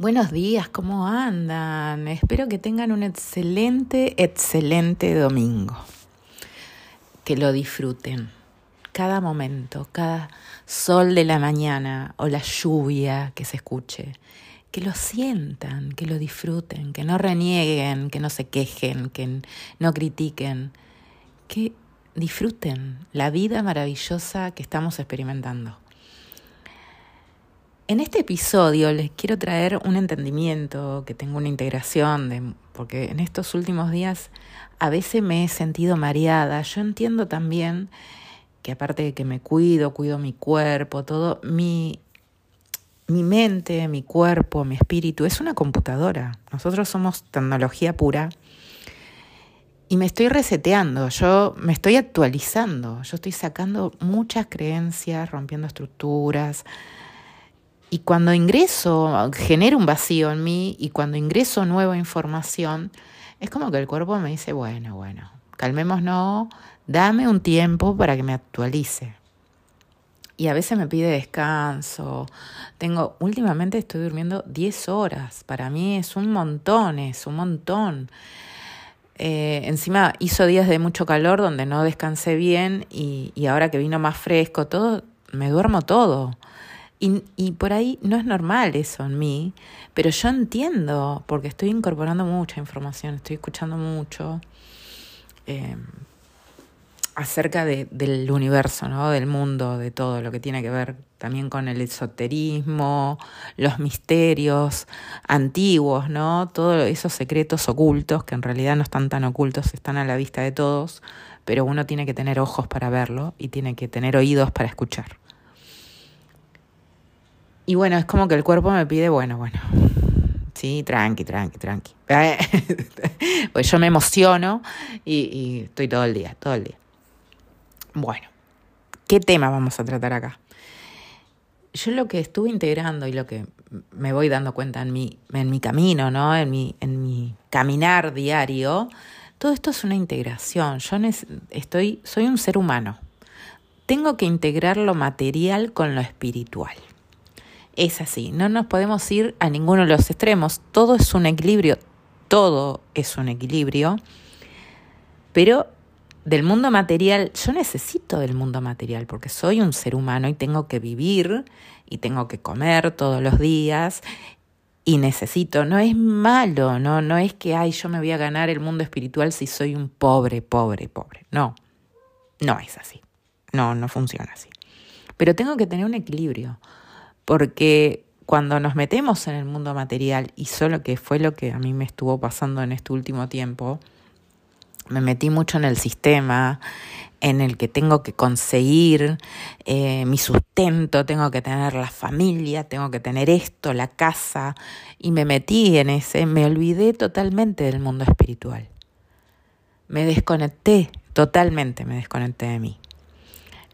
Buenos días, ¿cómo andan? Espero que tengan un excelente, excelente domingo. Que lo disfruten. Cada momento, cada sol de la mañana o la lluvia que se escuche. Que lo sientan, que lo disfruten, que no renieguen, que no se quejen, que no critiquen. Que disfruten la vida maravillosa que estamos experimentando. En este episodio les quiero traer un entendimiento, que tengo una integración, de, porque en estos últimos días a veces me he sentido mareada. Yo entiendo también que aparte de que me cuido, cuido mi cuerpo, todo, mi, mi mente, mi cuerpo, mi espíritu es una computadora. Nosotros somos tecnología pura y me estoy reseteando, yo me estoy actualizando, yo estoy sacando muchas creencias, rompiendo estructuras y cuando ingreso, genero un vacío en mí y cuando ingreso nueva información, es como que el cuerpo me dice, bueno, bueno, calmémonos, dame un tiempo para que me actualice. Y a veces me pide descanso. Tengo, últimamente estoy durmiendo 10 horas. Para mí es un montón, es un montón. Eh, encima hizo días de mucho calor donde no descansé bien y, y ahora que vino más fresco, todo, me duermo todo. Y, y, por ahí no es normal eso en mí, pero yo entiendo, porque estoy incorporando mucha información, estoy escuchando mucho eh, acerca de, del universo, ¿no? del mundo, de todo lo que tiene que ver también con el esoterismo, los misterios antiguos, ¿no? todos esos secretos ocultos, que en realidad no están tan ocultos, están a la vista de todos, pero uno tiene que tener ojos para verlo y tiene que tener oídos para escuchar. Y bueno, es como que el cuerpo me pide, bueno, bueno, sí, tranqui, tranqui, tranqui. pues yo me emociono y, estoy todo el día, todo el día. Bueno, ¿qué tema vamos a tratar acá? Yo lo que estuve integrando y lo que me voy dando cuenta en mi, en mi camino, ¿no? En mi, en mi caminar diario, todo esto es una integración. Yo estoy, soy un ser humano. Tengo que integrar lo material con lo espiritual es así, no nos podemos ir a ninguno de los extremos, todo es un equilibrio, todo es un equilibrio, pero del mundo material, yo necesito del mundo material porque soy un ser humano y tengo que vivir y tengo que comer todos los días y necesito, no es malo, no, no es que ay, yo me voy a ganar el mundo espiritual si soy un pobre, pobre, pobre. No. No es así. No, no funciona así. Pero tengo que tener un equilibrio porque cuando nos metemos en el mundo material, y solo que fue lo que a mí me estuvo pasando en este último tiempo, me metí mucho en el sistema, en el que tengo que conseguir eh, mi sustento, tengo que tener la familia, tengo que tener esto, la casa, y me metí en ese, me olvidé totalmente del mundo espiritual. Me desconecté, totalmente me desconecté de mí.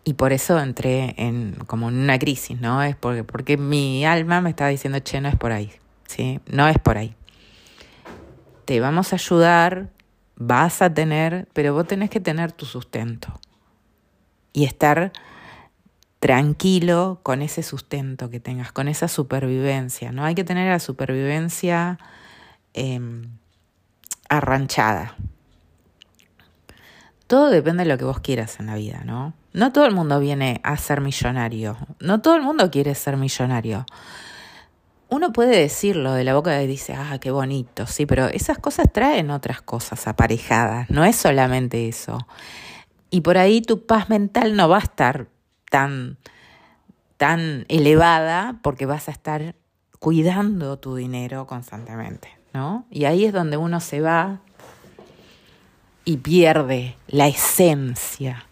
Y por eso entré en como en una crisis, ¿no? Es porque, porque mi alma me estaba diciendo, che, no es por ahí, ¿sí? No es por ahí. Te vamos a ayudar, vas a tener, pero vos tenés que tener tu sustento. Y estar tranquilo con ese sustento que tengas, con esa supervivencia. No hay que tener la supervivencia eh, arranchada. Todo depende de lo que vos quieras en la vida, ¿no? No todo el mundo viene a ser millonario. No todo el mundo quiere ser millonario. Uno puede decirlo de la boca y dice, ah, qué bonito, sí, pero esas cosas traen otras cosas aparejadas, no es solamente eso. Y por ahí tu paz mental no va a estar tan, tan elevada porque vas a estar cuidando tu dinero constantemente, ¿no? Y ahí es donde uno se va y pierde la esencia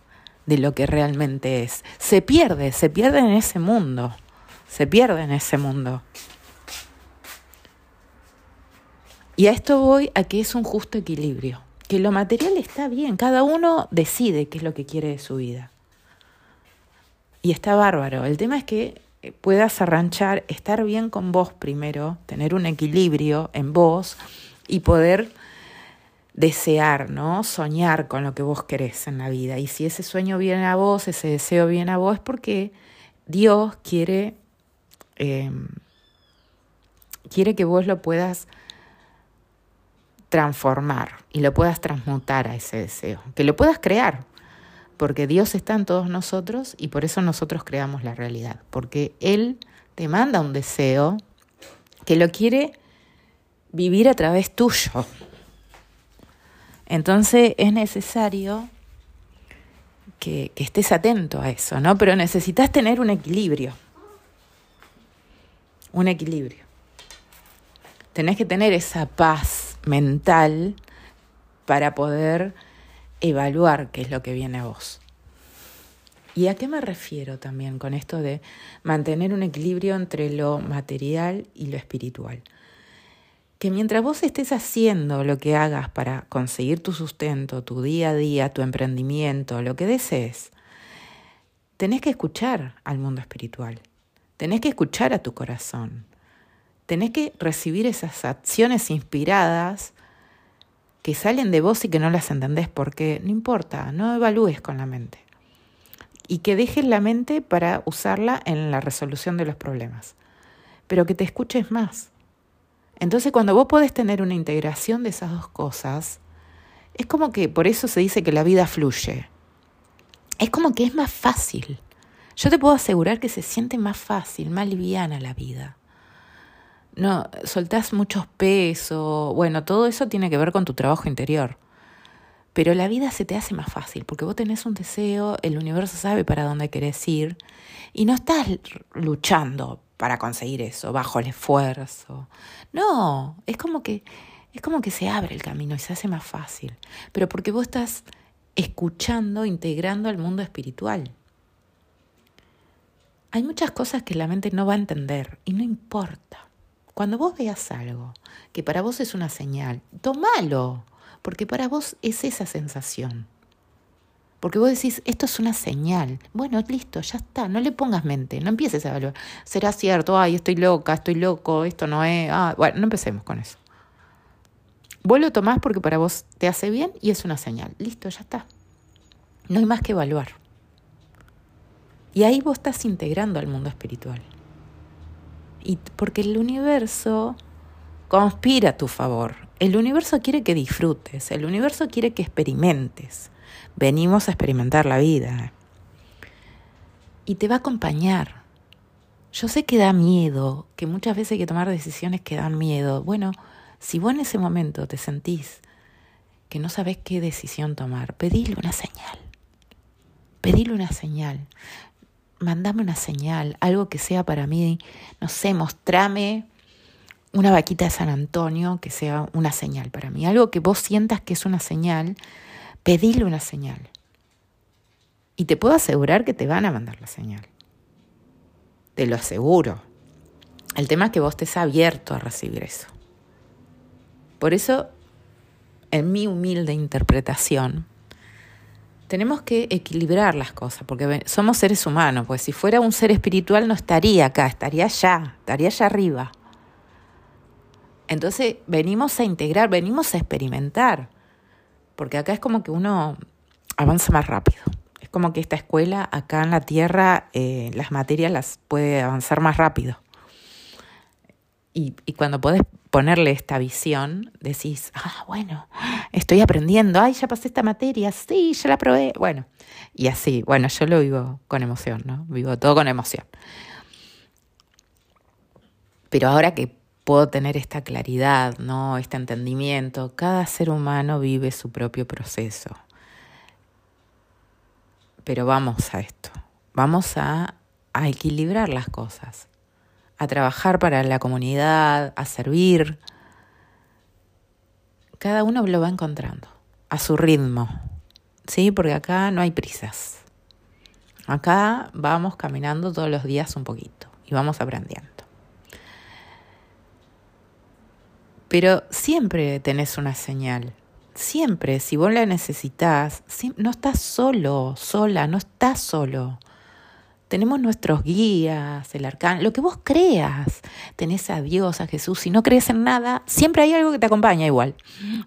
de lo que realmente es. Se pierde, se pierde en ese mundo, se pierde en ese mundo. Y a esto voy a que es un justo equilibrio, que lo material está bien, cada uno decide qué es lo que quiere de su vida. Y está bárbaro. El tema es que puedas arranchar, estar bien con vos primero, tener un equilibrio en vos y poder desear, ¿no? Soñar con lo que vos querés en la vida. Y si ese sueño viene a vos, ese deseo viene a vos, es porque Dios quiere eh, quiere que vos lo puedas transformar y lo puedas transmutar a ese deseo, que lo puedas crear, porque Dios está en todos nosotros y por eso nosotros creamos la realidad, porque Él te manda un deseo que lo quiere vivir a través tuyo. Entonces es necesario que, estés atento a eso, ¿no? Pero necesitas tener un equilibrio. Un equilibrio. Tenés que tener esa paz mental para poder evaluar qué es lo que viene a vos. ¿Y a qué me refiero también con esto de mantener un equilibrio entre lo material y lo espiritual? Que mientras vos estés haciendo lo que hagas para conseguir tu sustento, tu día a día, tu emprendimiento, lo que desees, tenés que escuchar al mundo espiritual, tenés que escuchar a tu corazón, tenés que recibir esas acciones inspiradas que salen de vos y que no las entendés, porque no importa, no evalúes con la mente. Y que dejes la mente para usarla en la resolución de los problemas, pero que te escuches más. Entonces cuando vos podés tener una integración de esas dos cosas, es como que por eso se dice que la vida fluye. Es como que es más fácil. Yo te puedo asegurar que se siente más fácil, más liviana la vida no, soltás muchos pesos, bueno, todo eso tiene que ver con tu trabajo interior. Pero la vida se te hace más fácil porque vos tenés un deseo, el universo sabe para dónde querés ir y no estás luchando para conseguir eso, bajo el esfuerzo. No, es como que es como que se abre el camino y se hace más fácil, pero porque vos estás escuchando, integrando al mundo espiritual. Hay muchas cosas que la mente no va a entender y no importa. Cuando vos veas algo que para vos es una señal, tomalo, porque para vos es esa sensación. Porque vos decís, esto es una señal. Bueno, listo, ya está. No le pongas mente, no empieces a evaluar. Será cierto, ay, estoy loca, estoy loco, esto no es. Ah, bueno, no empecemos con eso. Vos lo tomás porque para vos te hace bien y es una señal. Listo, ya está. No hay más que evaluar. Y ahí vos estás integrando al mundo espiritual. Y porque el universo conspira a tu favor. El universo quiere que disfrutes, el universo quiere que experimentes. Venimos a experimentar la vida. Y te va a acompañar. Yo sé que da miedo, que muchas veces hay que tomar decisiones que dan miedo. Bueno, si vos en ese momento te sentís que no sabes qué decisión tomar, pedile una señal. Pedile una señal mandame una señal, algo que sea para mí, no sé, mostrame una vaquita de San Antonio que sea una señal para mí, algo que vos sientas que es una señal, pedile una señal. Y te puedo asegurar que te van a mandar la señal. Te lo aseguro. El tema es que vos estés abierto a recibir eso. Por eso, en mi humilde interpretación, tenemos que equilibrar las cosas, porque somos seres humanos, pues si fuera un ser espiritual no estaría acá, estaría allá, estaría allá arriba. Entonces venimos a integrar, venimos a experimentar, porque acá es como que uno avanza más rápido. Es como que esta escuela acá en la Tierra, eh, las materias las puede avanzar más rápido. Y, y cuando podés ponerle esta visión, decís, ah, bueno, estoy aprendiendo, ay, ya pasé esta materia, sí, ya la probé. Bueno, y así, bueno, yo lo vivo con emoción, ¿no? Vivo todo con emoción. Pero ahora que puedo tener esta claridad, ¿no? Este entendimiento, cada ser humano vive su propio proceso. Pero vamos a esto, vamos a, equilibrar las cosas a trabajar para la comunidad, a servir. Cada uno lo va encontrando a su ritmo, ¿sí? Porque acá no hay prisas. Acá vamos caminando todos los días un poquito y vamos aprendiendo. Pero siempre tenés una señal. Siempre, si vos la necesitas, no estás solo, sola, no estás solo. Tenemos nuestros guías, el arcán, lo que vos creas. Tenés a Dios, a Jesús. Si no crees en nada, siempre hay algo que te acompaña igual.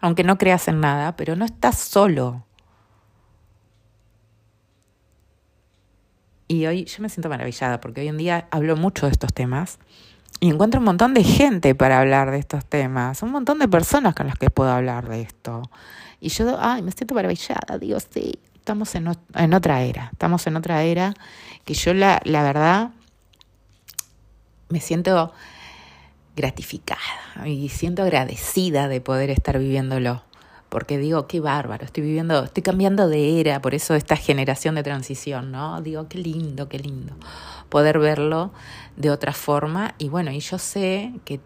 Aunque no creas en nada, pero no estás solo. Y hoy yo me siento maravillada porque hoy en día hablo mucho de estos temas y encuentro un montón de gente para hablar de estos temas, un montón de personas con las que puedo hablar de esto. Y yo, ay, me siento maravillada, digo, sí, estamos en, en otra era, estamos en otra era que yo la, la verdad me siento gratificada y siento agradecida de poder estar viviéndolo. Porque digo, qué bárbaro, estoy viviendo, estoy cambiando de era, por eso esta generación de transición, ¿no? Digo, qué lindo, qué lindo poder verlo de otra forma. Y bueno, y yo sé que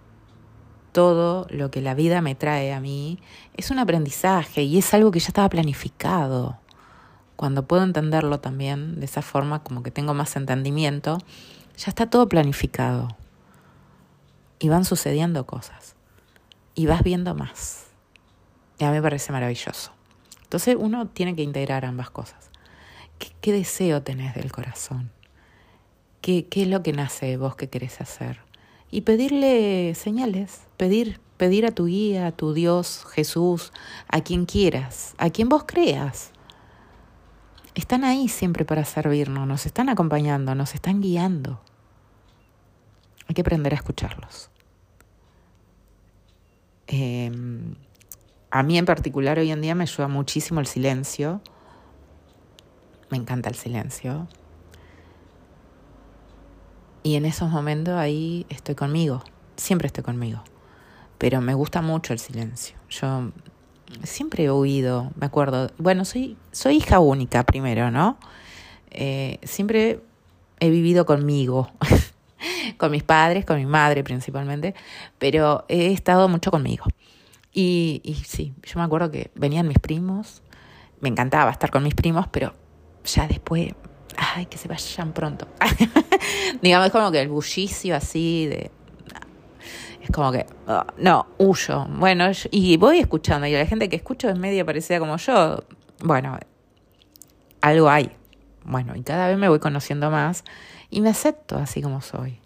todo lo que la vida me trae a mí es un aprendizaje y es algo que ya estaba planificado. Cuando puedo entenderlo también de esa forma, como que tengo más entendimiento, ya está todo planificado. Y van sucediendo cosas. Y vas viendo más. Y a mí me parece maravilloso. Entonces uno tiene que integrar ambas cosas. ¿Qué, qué deseo tenés del corazón? ¿Qué, ¿Qué es lo que nace de vos que querés hacer? Y pedirle señales, pedir, pedir a tu guía, a tu Dios, Jesús, a quien quieras, a quien vos creas. Están ahí siempre para servirnos, nos están acompañando, nos están guiando. Hay que aprender a escucharlos. Eh, a mí en particular hoy en día me ayuda muchísimo el silencio. Me encanta el silencio. Y en esos momentos ahí estoy conmigo, siempre estoy conmigo. Pero me gusta mucho el silencio. Yo siempre he oído, me acuerdo, bueno, soy, soy hija única primero, ¿no? Eh, siempre he vivido conmigo, con mis padres, con mi madre principalmente, pero he estado mucho conmigo. Y sí, yo me acuerdo que venían mis primos, me encantaba estar con mis primos, pero ya después ay, que se vayan pronto. Digamos, como que el bullicio así de... Es como que, oh, no, huyo. Bueno, y voy escuchando, y la gente que escucho es media parecida como yo. Bueno, algo hay. Bueno, y cada vez me voy conociendo más y me acepto así como soy.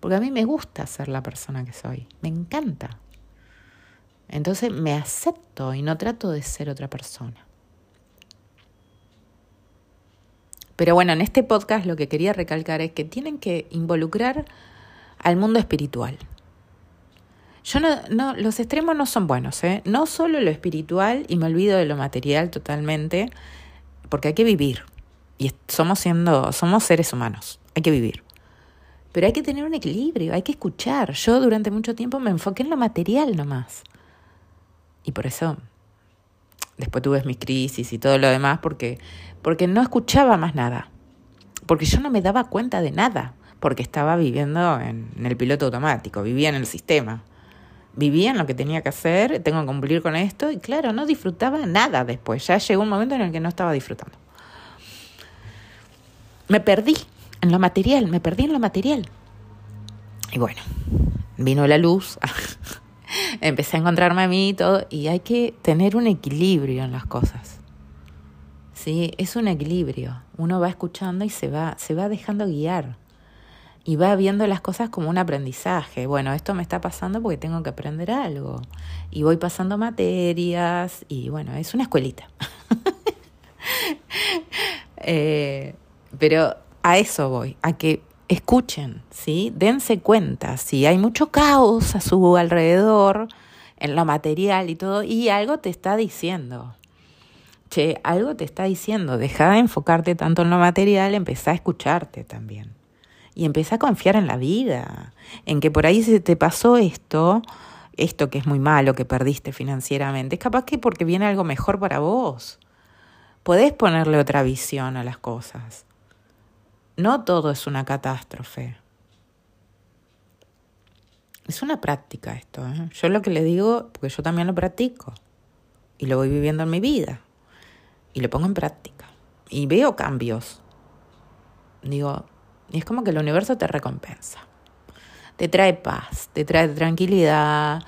Porque a mí me gusta ser la persona que soy. Me encanta. Entonces me acepto y no trato de ser otra persona. Pero bueno, en este podcast lo que quería recalcar es que tienen que involucrar al mundo espiritual. Yo no, no, los extremos no son buenos, ¿eh? No solo lo espiritual y me olvido de lo material totalmente, porque hay que vivir. Y somos siendo, somos seres humanos, hay que vivir. Pero hay que tener un equilibrio, hay que escuchar. Yo durante mucho tiempo me enfoqué en lo material nomás. Y por eso después tuve mis crisis y todo lo demás, porque porque no escuchaba más nada, porque yo no me daba cuenta de nada, porque estaba viviendo en, el piloto automático, vivía en el sistema, vivía en lo que tenía que hacer, tengo que cumplir con esto, y claro, no disfrutaba nada después, ya llegó un momento en el que no estaba disfrutando. Me perdí en lo material, me perdí en lo material. Y bueno, vino la luz, empecé a encontrarme a mí y todo, y hay que tener un equilibrio en las cosas. ¿sí? Es un equilibrio. Uno va escuchando y se va, se va dejando guiar. Y va viendo las cosas como un aprendizaje. Bueno, esto me está pasando porque tengo que aprender algo. Y voy pasando materias y bueno, es una escuelita. Eh, pero a eso voy, a que escuchen, ¿sí? Dense cuenta, si hay mucho caos a su alrededor, en lo material y todo, y algo te está diciendo che, algo te está diciendo, deja de enfocarte tanto en lo material, empezá a escucharte también. Y empezá a confiar en la vida, en que por ahí se te pasó esto, esto que es muy malo, que perdiste financieramente, es capaz que porque viene algo mejor para vos. Podés ponerle otra visión a las cosas. No todo es una catástrofe. Es una práctica esto. ¿eh? Yo lo que le digo, porque yo también lo practico y lo voy viviendo en mi vida y lo pongo en práctica. Y veo cambios. Digo, y es como que el universo te recompensa. Te trae paz, te trae tranquilidad,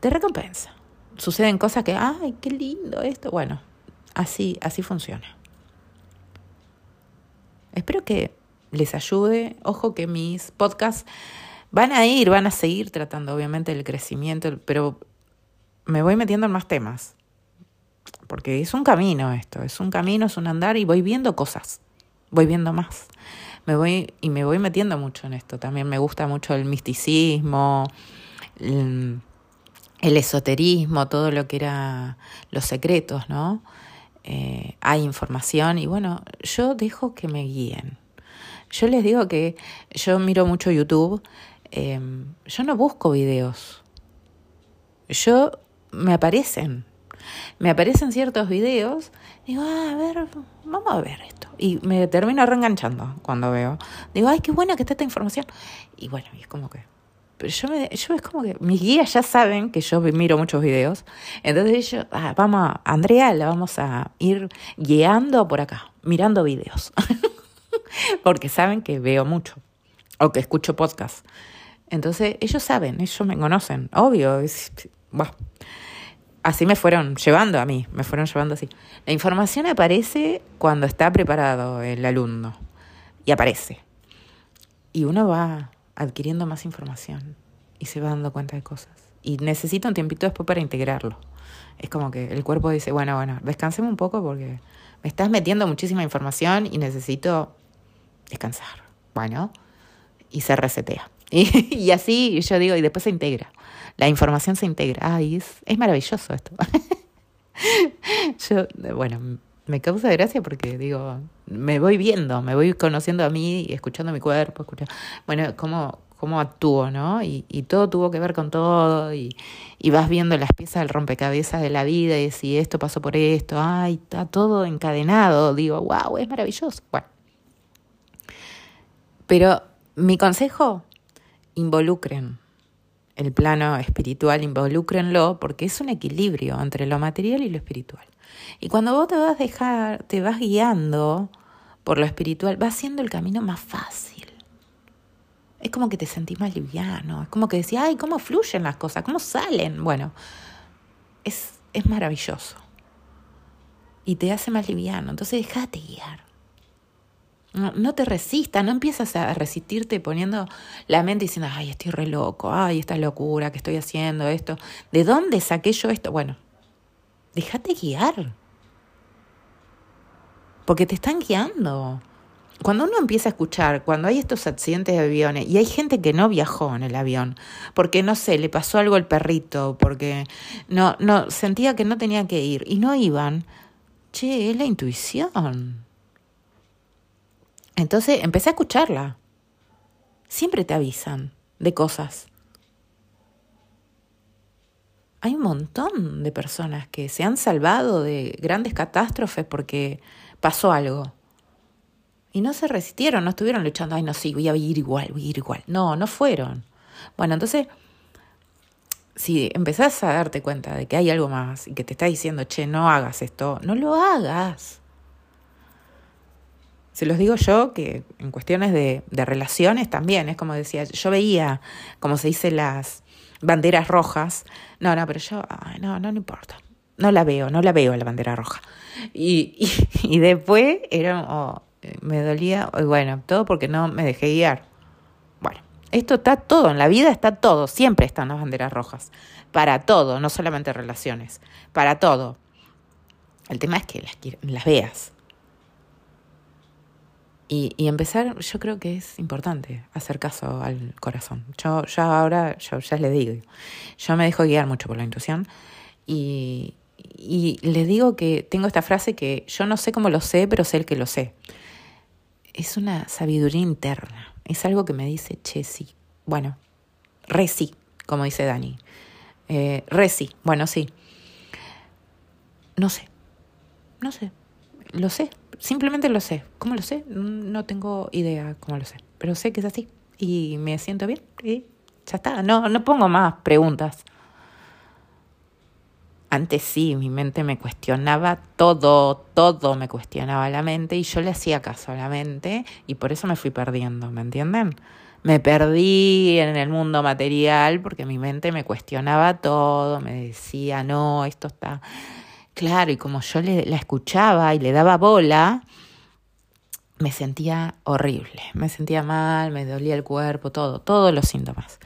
te recompensa. Suceden cosas que, ay, qué lindo esto. Bueno, así, así funciona. Espero que les ayude. Ojo que mis podcasts van a ir, van a seguir tratando obviamente el crecimiento, pero me voy metiendo en más temas porque es un camino esto, es un camino, es un andar y voy viendo cosas, voy viendo más. Me voy y me voy metiendo mucho en esto. También me gusta mucho el misticismo, el, esoterismo, todo lo que era los secretos, ¿no? Eh, hay información y bueno, yo dejo que me guíen. Yo les digo que yo miro mucho YouTube, em, yo no busco videos, yo me aparecen, me aparecen ciertos videos, digo, ah, a ver, vamos a ver esto. Y me termino reenganchando cuando veo. Digo, ay, qué buena que está esta información. Y bueno, y es como que yo, yo es como que mis guías ya saben que yo miro muchos videos. Entonces ellos, ah, vamos a, Andrea, la vamos a ir guiando por acá, mirando videos. Porque saben que veo mucho o que escucho podcast. Entonces ellos saben, ellos me conocen, obvio. Así me fueron llevando a mí, me fueron llevando así. La información aparece cuando está preparado el alumno. Y aparece. Y uno va adquiriendo más información y se va dando cuenta de cosas. Y necesita un tiempito después para integrarlo. Es como que el cuerpo dice, bueno, bueno, descansemos un poco porque me estás metiendo muchísima información y necesito descansar. Bueno, y se resetea. Y, y así yo digo, y después se integra. La información se integra. Ay, es, es maravilloso esto. yo, bueno, me causa gracia porque digo, me voy viendo, me voy conociendo a mí y escuchando mi cuerpo, escuchando, bueno, cómo, cómo actúo, ¿no? Y, y todo tuvo que ver con todo y, y vas viendo las piezas del rompecabezas de la vida y si esto pasó por esto, ay, está todo encadenado, digo, wow, es maravilloso. Bueno. Pero mi consejo, involucren el plano espiritual, involúcrenlo, porque es un equilibrio entre lo material y lo espiritual. Y cuando vos te vas dejar, te vas guiando por lo espiritual, va haciendo el camino más fácil. Es como que te sentís más liviano, es como que decís, ay, ¿cómo fluyen las cosas? ¿Cómo salen? Bueno, es, es maravilloso. Y te hace más liviano, entonces déjate guiar. No, no, te resistas, no empiezas a resistirte poniendo la mente diciendo, ay, estoy re loco, ay, esta locura que estoy haciendo esto. ¿De dónde saqué yo esto? Bueno, déjate guiar. Porque te están guiando. Cuando uno empieza a escuchar, cuando hay estos accidentes de aviones y hay gente que no viajó en el avión, porque no sé, le pasó algo al perrito, porque no, no, sentía que no tenía que ir y no iban, che, es la intuición. Entonces empecé a escucharla. Siempre te avisan de cosas. Hay un montón de personas que se han salvado de grandes catástrofes porque pasó algo. Y no se resistieron, no estuvieron luchando, ay, no, sí, voy a ir igual, voy a ir igual. No, no fueron. Bueno, entonces, si empezás a darte cuenta de que hay algo más y que te está diciendo, che, no hagas esto, no lo hagas. Se los digo yo que en cuestiones de, de relaciones también, es como decía, yo veía, como se dice, las banderas rojas. No, no, pero yo, ay, no, no, no importa. No la veo, no la veo la bandera roja. Y, y, y después era, oh, me dolía, bueno, todo porque no me dejé guiar. Bueno, esto está todo, en la vida está todo, siempre están las banderas rojas. Para todo, no solamente relaciones, para todo. El tema es que las, las veas. Y, empezar, yo creo que es importante hacer caso al corazón. Yo, yo ahora, yo ya le digo, yo me dejo guiar mucho por la intuición y, y les digo que tengo esta frase que yo no sé cómo lo sé, pero sé el que lo sé. Es una sabiduría interna, es algo que me dice, che, sí, bueno, re sí, como dice Dani. Eh, re sí, bueno, sí. No sé, no sé, lo sé, simplemente lo sé. ¿Cómo lo sé? No tengo idea cómo lo sé, pero sé que es así y me siento bien y ya está. No, no pongo más preguntas. Antes sí, mi mente me cuestionaba todo, todo me cuestionaba la mente y yo le hacía caso a la mente y por eso me fui perdiendo, ¿me entienden? Me perdí en el mundo material porque mi mente me cuestionaba todo, me decía, no, esto está Claro, y como yo le, la escuchaba y le daba bola, me sentía horrible, me sentía mal, me dolía el cuerpo, todo, todos los síntomas.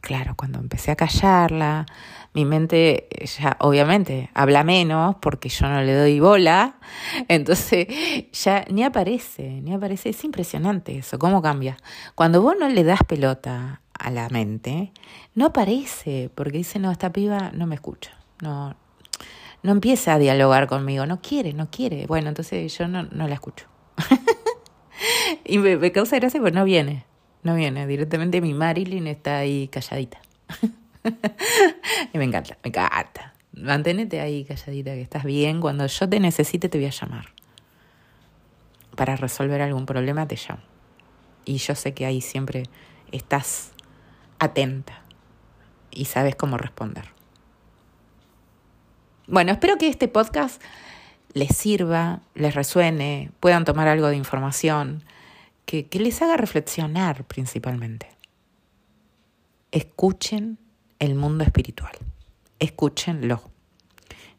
Claro, cuando empecé a callarla, mi mente ya obviamente habla menos porque yo no le doy bola, entonces ya ni aparece, ni aparece, es impresionante eso, cómo cambia. Cuando vos no le das pelota a la mente, no aparece, porque dice, no, esta piba no me escucha, no, no empieza a dialogar conmigo, no quiere, no quiere. Bueno, entonces yo no, no la escucho. y me, me, causa gracia porque no viene, no viene. Directamente mi Marilyn está ahí calladita. y me encanta, me encanta. Manténete ahí calladita, que estás bien. Cuando yo te necesite te voy a llamar. Para resolver algún problema te llamo. Y yo sé que ahí siempre estás atenta y sabes cómo responder. Bueno, espero que este podcast les sirva, les resuene, puedan tomar algo de información, que, que les haga reflexionar principalmente. Escuchen el mundo espiritual. Escúchenlo.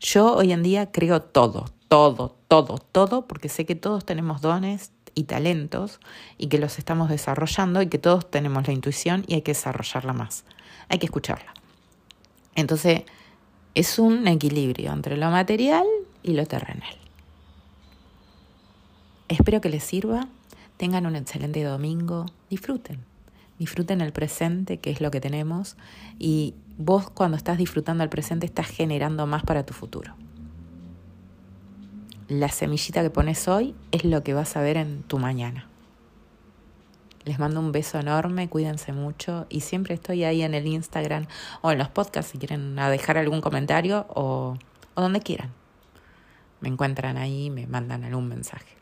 Yo hoy en día creo todo, todo, todo, todo, porque sé que todos tenemos dones y talentos y que los estamos desarrollando y que todos tenemos la intuición y hay que desarrollarla más. Hay que escucharla. Entonces, es un equilibrio entre lo material y lo terrenal. Espero que les sirva. Tengan un excelente domingo. Disfruten. Disfruten el presente, que es lo que tenemos, y vos cuando estás disfrutando el presente estás generando más para tu futuro. La semillita que pones hoy es lo que vas a ver en tu mañana. Les mando un beso enorme, cuídense mucho y siempre estoy ahí en el Instagram o en los podcasts si quieren dejar algún comentario o, o donde quieran. Me encuentran ahí, me mandan algún mensaje.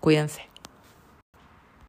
Cuídense.